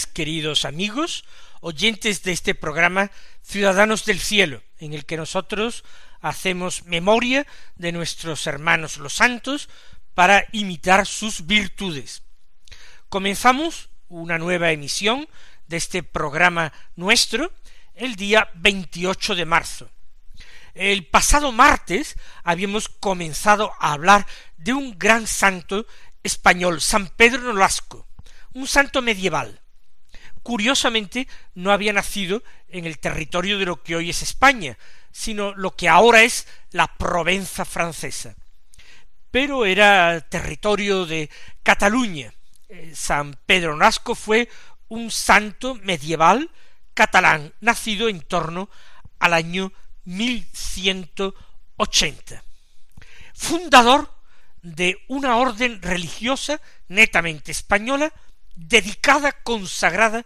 Queridos amigos, oyentes de este programa Ciudadanos del Cielo, en el que nosotros hacemos memoria de nuestros hermanos los santos para imitar sus virtudes. Comenzamos una nueva emisión de este programa nuestro el día 28 de marzo. El pasado martes habíamos comenzado a hablar de un gran santo español, San Pedro Nolasco, un santo medieval. Curiosamente, no había nacido en el territorio de lo que hoy es España, sino lo que ahora es la Provenza francesa. Pero era territorio de Cataluña. Eh, San Pedro Nasco fue un santo medieval catalán, nacido en torno al año 1180. Fundador de una orden religiosa netamente española dedicada, consagrada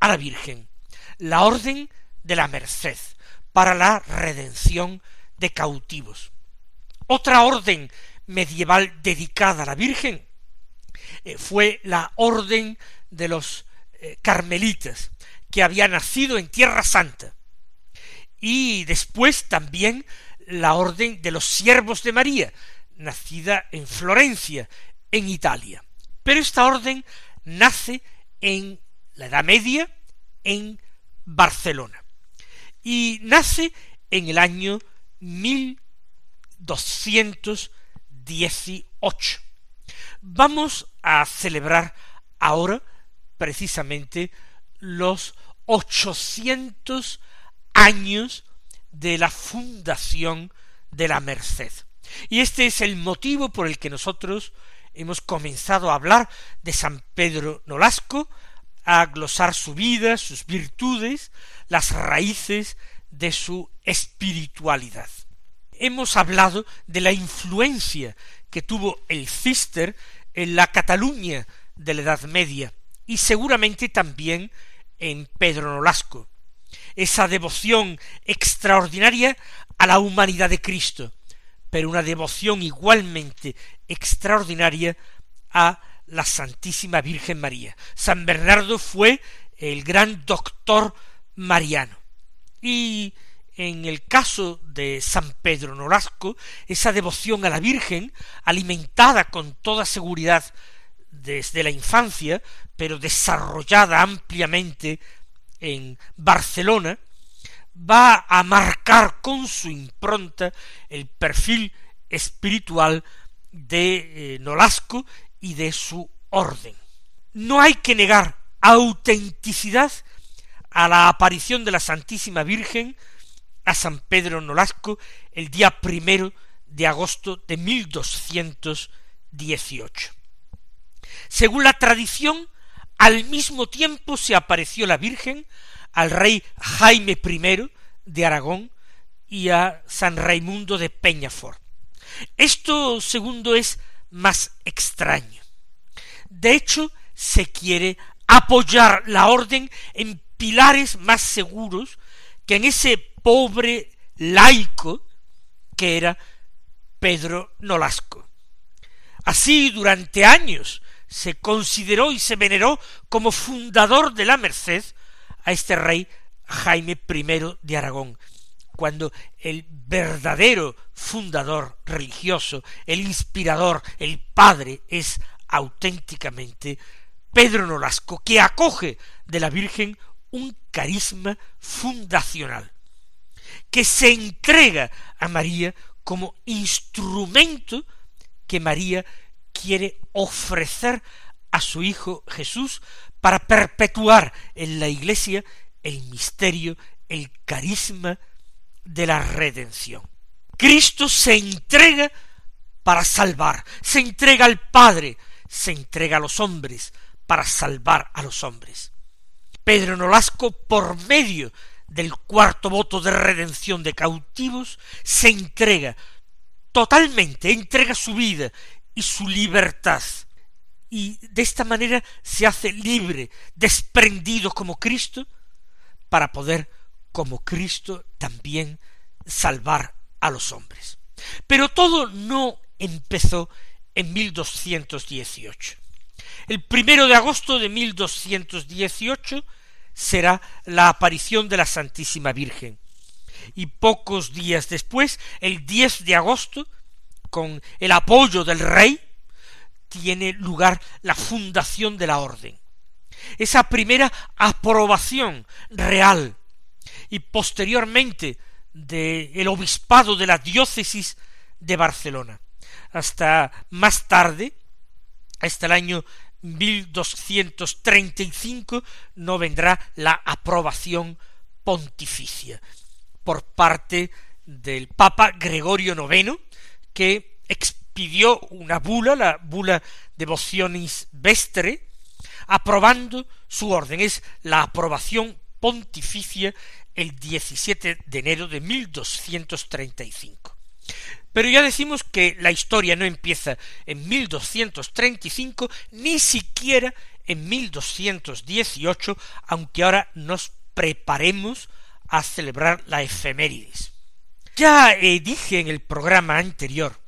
a la Virgen, la Orden de la Merced, para la redención de cautivos. Otra orden medieval dedicada a la Virgen eh, fue la Orden de los eh, Carmelitas, que había nacido en Tierra Santa, y después también la Orden de los Siervos de María, nacida en Florencia, en Italia. Pero esta orden nace en la Edad Media en Barcelona y nace en el año 1218. Vamos a celebrar ahora precisamente los 800 años de la fundación de la Merced. Y este es el motivo por el que nosotros hemos comenzado a hablar de San Pedro Nolasco, a glosar su vida, sus virtudes, las raíces de su espiritualidad. Hemos hablado de la influencia que tuvo el Cister en la Cataluña de la Edad Media y seguramente también en Pedro Nolasco. Esa devoción extraordinaria a la humanidad de Cristo, pero una devoción igualmente extraordinaria a la Santísima Virgen María. San Bernardo fue el gran doctor mariano. Y en el caso de San Pedro Norasco, esa devoción a la Virgen, alimentada con toda seguridad desde la infancia, pero desarrollada ampliamente en Barcelona, va a marcar con su impronta el perfil espiritual de eh, Nolasco y de su orden. No hay que negar autenticidad a la aparición de la Santísima Virgen a San Pedro Nolasco el día primero de agosto de 1218. Según la tradición, al mismo tiempo se apareció la Virgen al rey Jaime I de Aragón y a San Raimundo de Peñafort. Esto segundo es más extraño. De hecho, se quiere apoyar la orden en pilares más seguros que en ese pobre laico que era Pedro Nolasco. Así durante años se consideró y se veneró como fundador de la Merced a este rey Jaime I de Aragón, cuando el verdadero fundador religioso, el inspirador, el padre es auténticamente Pedro Nolasco, que acoge de la Virgen un carisma fundacional, que se entrega a María como instrumento que María quiere ofrecer a su Hijo Jesús para perpetuar en la Iglesia el misterio, el carisma de la redención. Cristo se entrega para salvar, se entrega al Padre, se entrega a los hombres para salvar a los hombres. Pedro Nolasco, por medio del cuarto voto de redención de cautivos, se entrega totalmente, entrega su vida y su libertad. Y de esta manera se hace libre, desprendido como Cristo, para poder, como Cristo, también salvar a los hombres. Pero todo no empezó en 1218. El primero de agosto de 1218 será la aparición de la Santísima Virgen. Y pocos días después, el 10 de agosto, con el apoyo del rey, tiene lugar la fundación de la orden. Esa primera aprobación real y posteriormente del obispado de la diócesis de Barcelona. Hasta más tarde, hasta el año 1235, no vendrá la aprobación pontificia por parte del Papa Gregorio IX, que expidió una bula, la bula Devotionis Vestre, aprobando su orden. Es la aprobación pontificia el 17 de enero de 1235. Pero ya decimos que la historia no empieza en 1235, ni siquiera en 1218, aunque ahora nos preparemos a celebrar la efemérides. Ya eh, dije en el programa anterior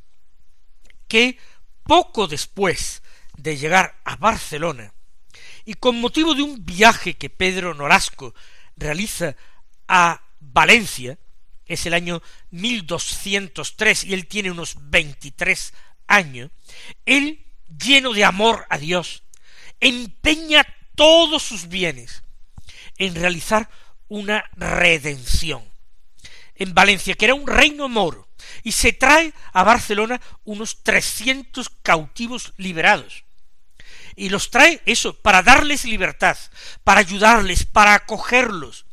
que poco después de llegar a Barcelona, y con motivo de un viaje que Pedro Norasco realiza a Valencia, es el año 1203 y él tiene unos 23 años, él, lleno de amor a Dios, empeña todos sus bienes en realizar una redención en Valencia, que era un reino moro, y se trae a Barcelona unos trescientos cautivos liberados. Y los trae eso, para darles libertad, para ayudarles, para acogerlos,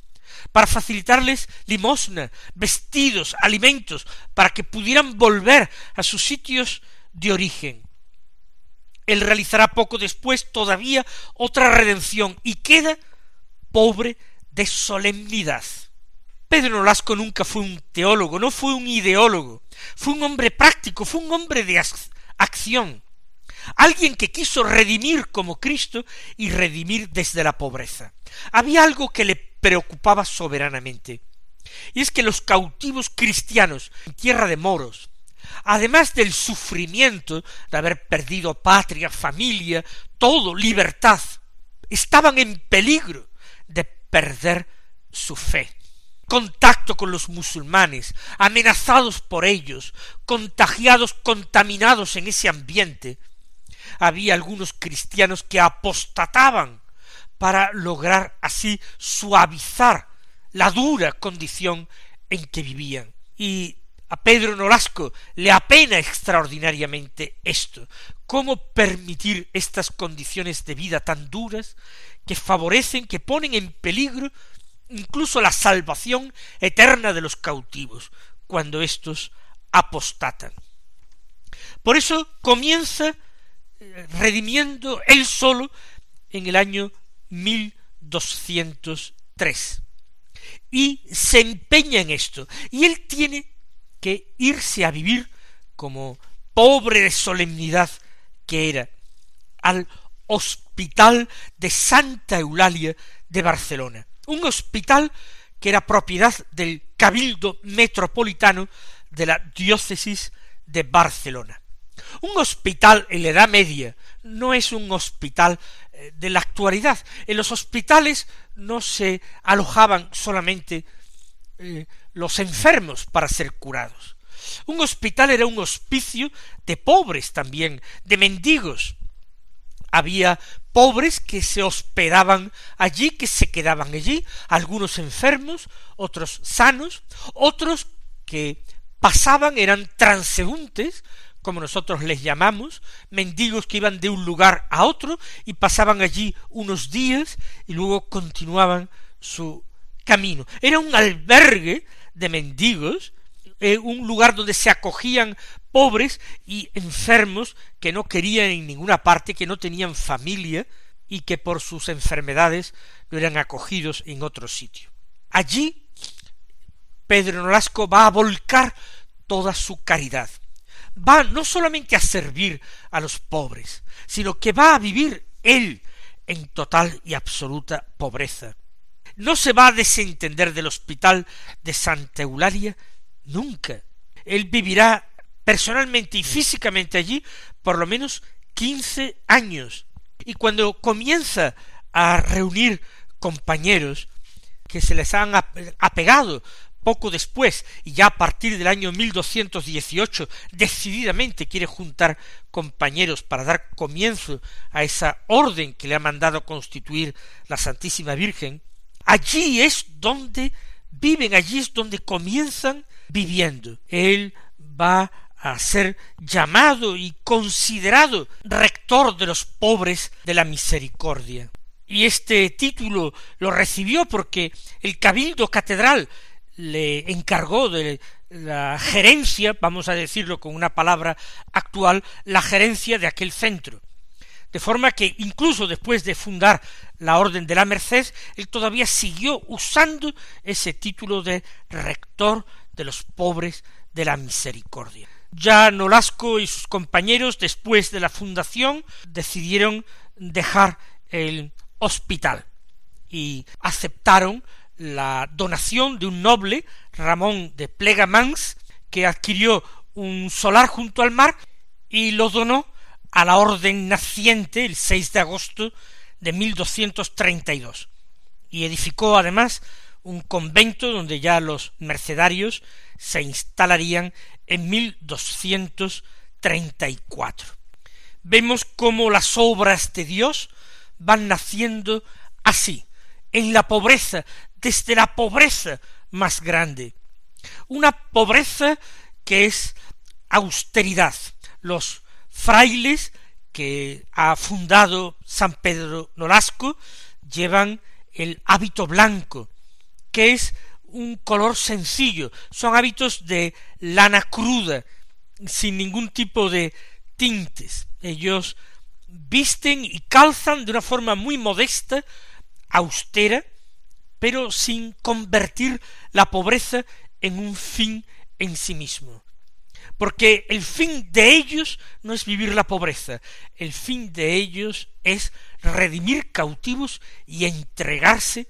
para facilitarles limosna, vestidos, alimentos, para que pudieran volver a sus sitios de origen. Él realizará poco después todavía otra redención y queda pobre de solemnidad. Pedro Nolasco nunca fue un teólogo, no fue un ideólogo, fue un hombre práctico, fue un hombre de acción, alguien que quiso redimir como Cristo y redimir desde la pobreza. Había algo que le preocupaba soberanamente, y es que los cautivos cristianos en tierra de moros, además del sufrimiento de haber perdido patria, familia, todo, libertad, estaban en peligro de perder su fe contacto con los musulmanes, amenazados por ellos, contagiados, contaminados en ese ambiente. Había algunos cristianos que apostataban para lograr así suavizar la dura condición en que vivían. Y a Pedro Nolasco le apena extraordinariamente esto. ¿Cómo permitir estas condiciones de vida tan duras que favorecen, que ponen en peligro incluso la salvación eterna de los cautivos, cuando éstos apostatan. Por eso comienza eh, redimiendo él solo en el año 1203. Y se empeña en esto. Y él tiene que irse a vivir como pobre de solemnidad que era al hospital de Santa Eulalia de Barcelona un hospital que era propiedad del Cabildo Metropolitano de la diócesis de Barcelona. Un hospital en la Edad Media no es un hospital eh, de la actualidad. En los hospitales no se alojaban solamente eh, los enfermos para ser curados. Un hospital era un hospicio de pobres también, de mendigos. Había pobres que se hospedaban allí, que se quedaban allí, algunos enfermos, otros sanos, otros que pasaban, eran transeúntes, como nosotros les llamamos, mendigos que iban de un lugar a otro y pasaban allí unos días y luego continuaban su camino. Era un albergue de mendigos, eh, un lugar donde se acogían pobres y enfermos que no querían en ninguna parte, que no tenían familia y que por sus enfermedades no eran acogidos en otro sitio. Allí Pedro Nolasco va a volcar toda su caridad. Va no solamente a servir a los pobres, sino que va a vivir él en total y absoluta pobreza. No se va a desentender del hospital de Santa Eulalia nunca. Él vivirá personalmente y físicamente allí por lo menos quince años. Y cuando comienza a reunir compañeros que se les han apegado poco después, y ya a partir del año 1218, decididamente quiere juntar compañeros para dar comienzo a esa orden que le ha mandado constituir la Santísima Virgen, allí es donde viven, allí es donde comienzan viviendo. Él va a ser llamado y considerado rector de los pobres de la misericordia. Y este título lo recibió porque el Cabildo Catedral le encargó de la gerencia, vamos a decirlo con una palabra actual, la gerencia de aquel centro. De forma que incluso después de fundar la Orden de la Merced, él todavía siguió usando ese título de rector de los pobres de la misericordia. Ya Nolasco y sus compañeros, después de la fundación, decidieron dejar el hospital y aceptaron la donación de un noble, Ramón de Plegamans, que adquirió un solar junto al mar y lo donó a la orden naciente el 6 de agosto de 1232 y edificó además un convento donde ya los mercedarios se instalarían en 1234. Vemos cómo las obras de Dios van naciendo así, en la pobreza desde la pobreza más grande. Una pobreza que es austeridad. Los frailes que ha fundado San Pedro Nolasco llevan el hábito blanco, que es un color sencillo, son hábitos de lana cruda, sin ningún tipo de tintes. Ellos visten y calzan de una forma muy modesta, austera, pero sin convertir la pobreza en un fin en sí mismo. Porque el fin de ellos no es vivir la pobreza, el fin de ellos es redimir cautivos y entregarse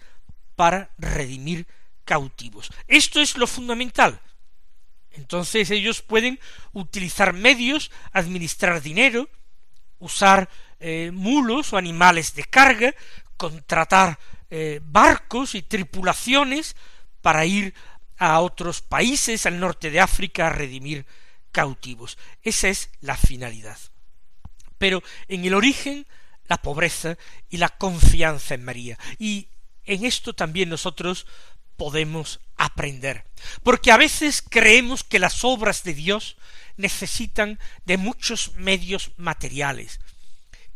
para redimir cautivos. Esto es lo fundamental. Entonces ellos pueden utilizar medios, administrar dinero, usar eh, mulos o animales de carga, contratar eh, barcos y tripulaciones para ir a otros países al norte de África a redimir cautivos. Esa es la finalidad. Pero en el origen, la pobreza y la confianza en María. Y en esto también nosotros podemos aprender. Porque a veces creemos que las obras de Dios necesitan de muchos medios materiales,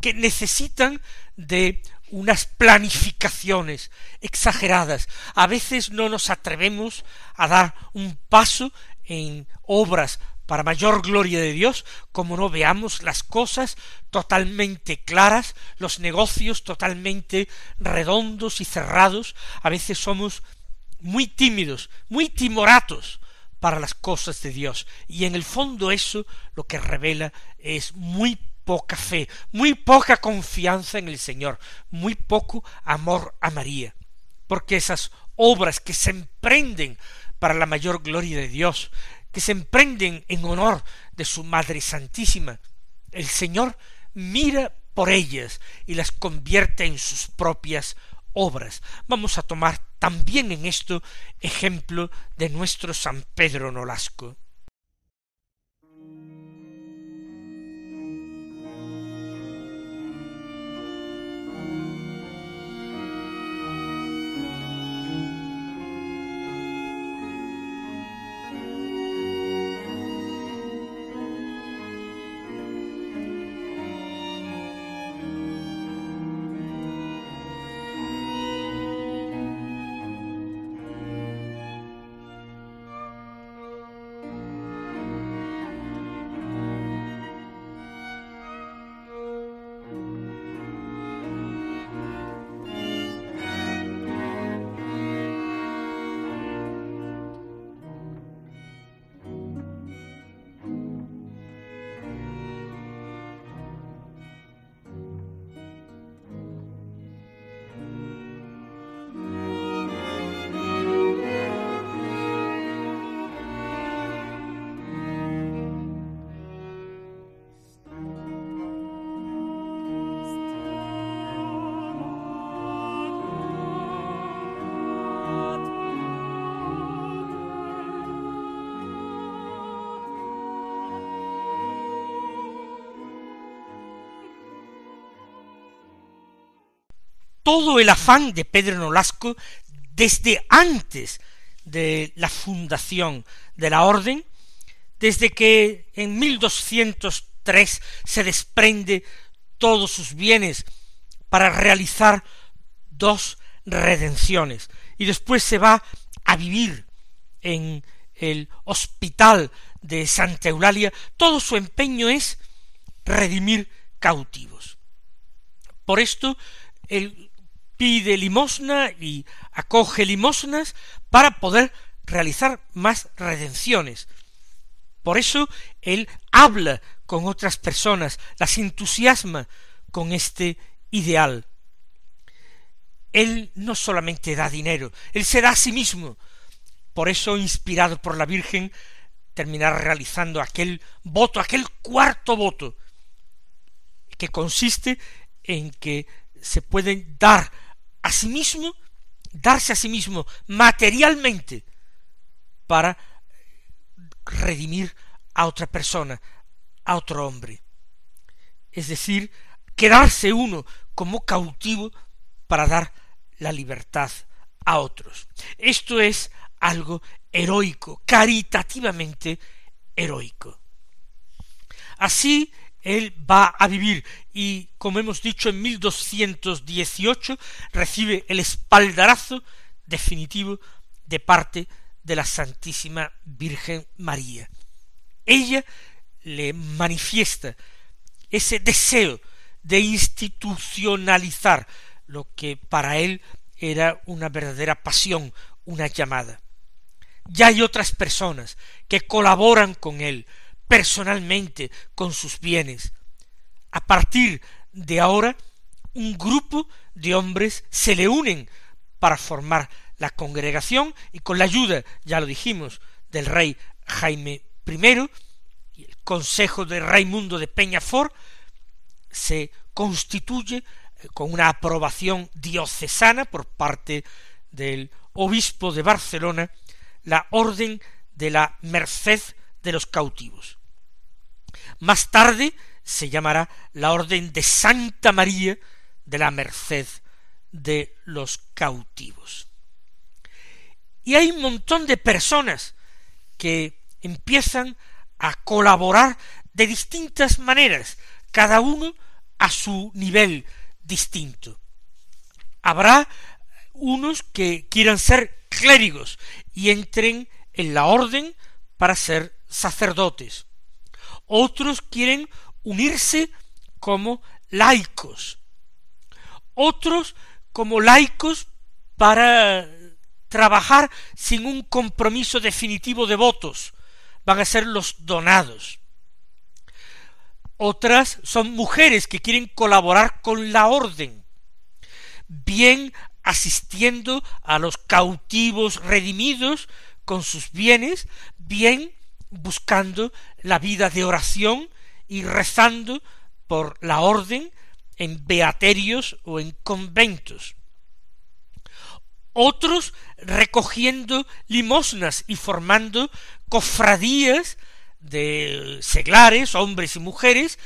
que necesitan de unas planificaciones exageradas. A veces no nos atrevemos a dar un paso en obras para mayor gloria de Dios, como no veamos las cosas totalmente claras, los negocios totalmente redondos y cerrados. A veces somos muy tímidos, muy timoratos para las cosas de Dios. Y en el fondo eso lo que revela es muy poca fe, muy poca confianza en el Señor, muy poco amor a María, porque esas obras que se emprenden para la mayor gloria de Dios, que se emprenden en honor de su Madre Santísima, el Señor mira por ellas y las convierte en sus propias obras. Vamos a tomar también en esto ejemplo de nuestro San Pedro Nolasco. Todo el afán de Pedro Nolasco desde antes de la fundación de la orden, desde que en 1203 se desprende todos sus bienes para realizar dos redenciones y después se va a vivir en el hospital de Santa Eulalia, todo su empeño es redimir cautivos. Por esto él pide limosna y acoge limosnas para poder realizar más redenciones. Por eso él habla con otras personas, las entusiasma con este ideal. Él no solamente da dinero, él se da a sí mismo. Por eso, inspirado por la Virgen, terminará realizando aquel voto, aquel cuarto voto, que consiste en que se pueden dar a sí mismo, darse a sí mismo materialmente para redimir a otra persona, a otro hombre. Es decir, quedarse uno como cautivo para dar la libertad a otros. Esto es algo heroico, caritativamente heroico. Así él va a vivir y, como hemos dicho, en 1218 recibe el espaldarazo definitivo de parte de la Santísima Virgen María. Ella le manifiesta ese deseo de institucionalizar lo que para él era una verdadera pasión, una llamada. Ya hay otras personas que colaboran con él personalmente con sus bienes. A partir de ahora, un grupo de hombres se le unen para formar la congregación y con la ayuda, ya lo dijimos, del rey Jaime I y el consejo de Raimundo de Peñafort, se constituye eh, con una aprobación diocesana por parte del obispo de Barcelona la orden de la merced de los cautivos. Más tarde se llamará la orden de Santa María de la merced de los cautivos. Y hay un montón de personas que empiezan a colaborar de distintas maneras, cada uno a su nivel distinto. Habrá unos que quieran ser clérigos y entren en la orden para ser sacerdotes. Otros quieren unirse como laicos. Otros como laicos para trabajar sin un compromiso definitivo de votos. Van a ser los donados. Otras son mujeres que quieren colaborar con la orden, bien asistiendo a los cautivos redimidos con sus bienes, bien buscando la vida de oración y rezando por la orden en beaterios o en conventos. Otros recogiendo limosnas y formando cofradías de seglares, hombres y mujeres,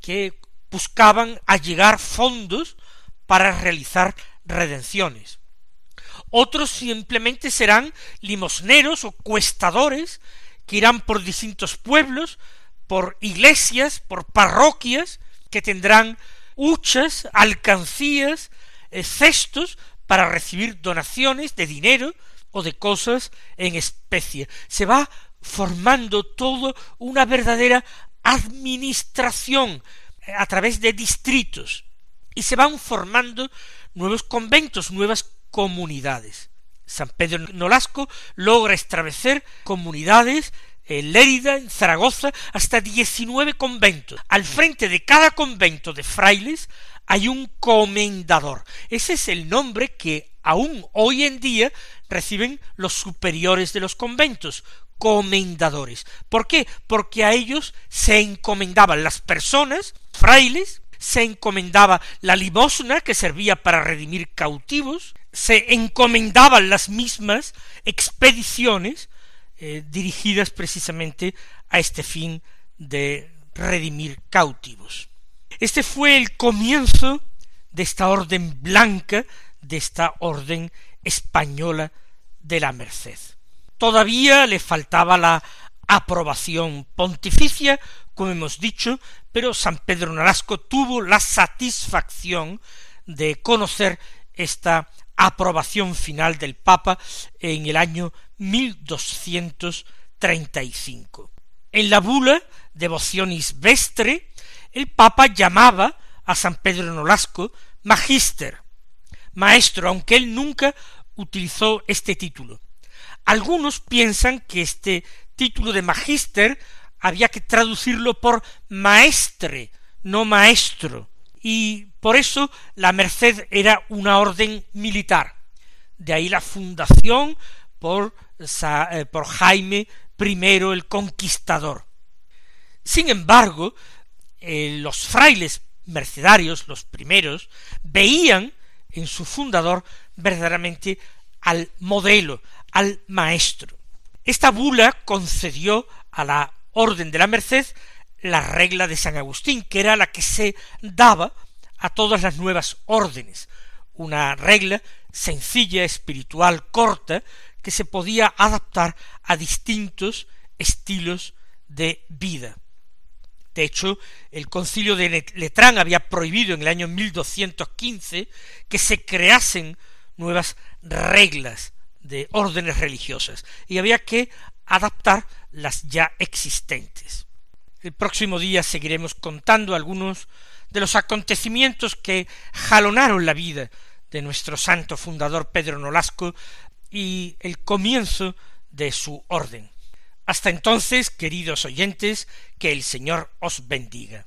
que buscaban allegar fondos para realizar redenciones. Otros simplemente serán limosneros o cuestadores que irán por distintos pueblos, por iglesias, por parroquias, que tendrán huchas, alcancías, eh, cestos para recibir donaciones de dinero o de cosas en especie. Se va formando todo una verdadera administración eh, a través de distritos y se van formando nuevos conventos, nuevas comunidades. San Pedro Nolasco logra establecer comunidades en Lérida, en Zaragoza, hasta diecinueve conventos. Al frente de cada convento de frailes hay un comendador. Ese es el nombre que aún hoy en día reciben los superiores de los conventos, comendadores. ¿Por qué? Porque a ellos se encomendaban las personas, frailes, se encomendaba la limosna que servía para redimir cautivos, se encomendaban las mismas expediciones eh, dirigidas precisamente a este fin de redimir cautivos. Este fue el comienzo de esta orden blanca, de esta orden española de la Merced. Todavía le faltaba la aprobación pontificia, como hemos dicho, pero San Pedro Nolasco tuvo la satisfacción de conocer esta aprobación final del Papa en el año 1235. En la bula Devocionis Vestre, el Papa llamaba a San Pedro Nolasco Magister, maestro, aunque él nunca utilizó este título. Algunos piensan que este título de Magister había que traducirlo por maestre, no maestro, y por eso la Merced era una orden militar. De ahí la fundación por, eh, Jaime I el Conquistador. Sin embargo, eh, los frailes mercedarios, los primeros, veían en su fundador verdaderamente al modelo, al maestro. Esta bula concedió a la Orden de la Merced la regla de San Agustín, que era la que se daba a todas las nuevas órdenes, una regla sencilla, espiritual, corta, que se podía adaptar a distintos estilos de vida. De hecho, el concilio de Letrán había prohibido en el año 1215 que se creasen nuevas reglas de órdenes religiosas y había que adaptar las ya existentes. El próximo día seguiremos contando algunos de los acontecimientos que jalonaron la vida de nuestro santo fundador Pedro Nolasco y el comienzo de su orden. Hasta entonces, queridos oyentes, que el Señor os bendiga.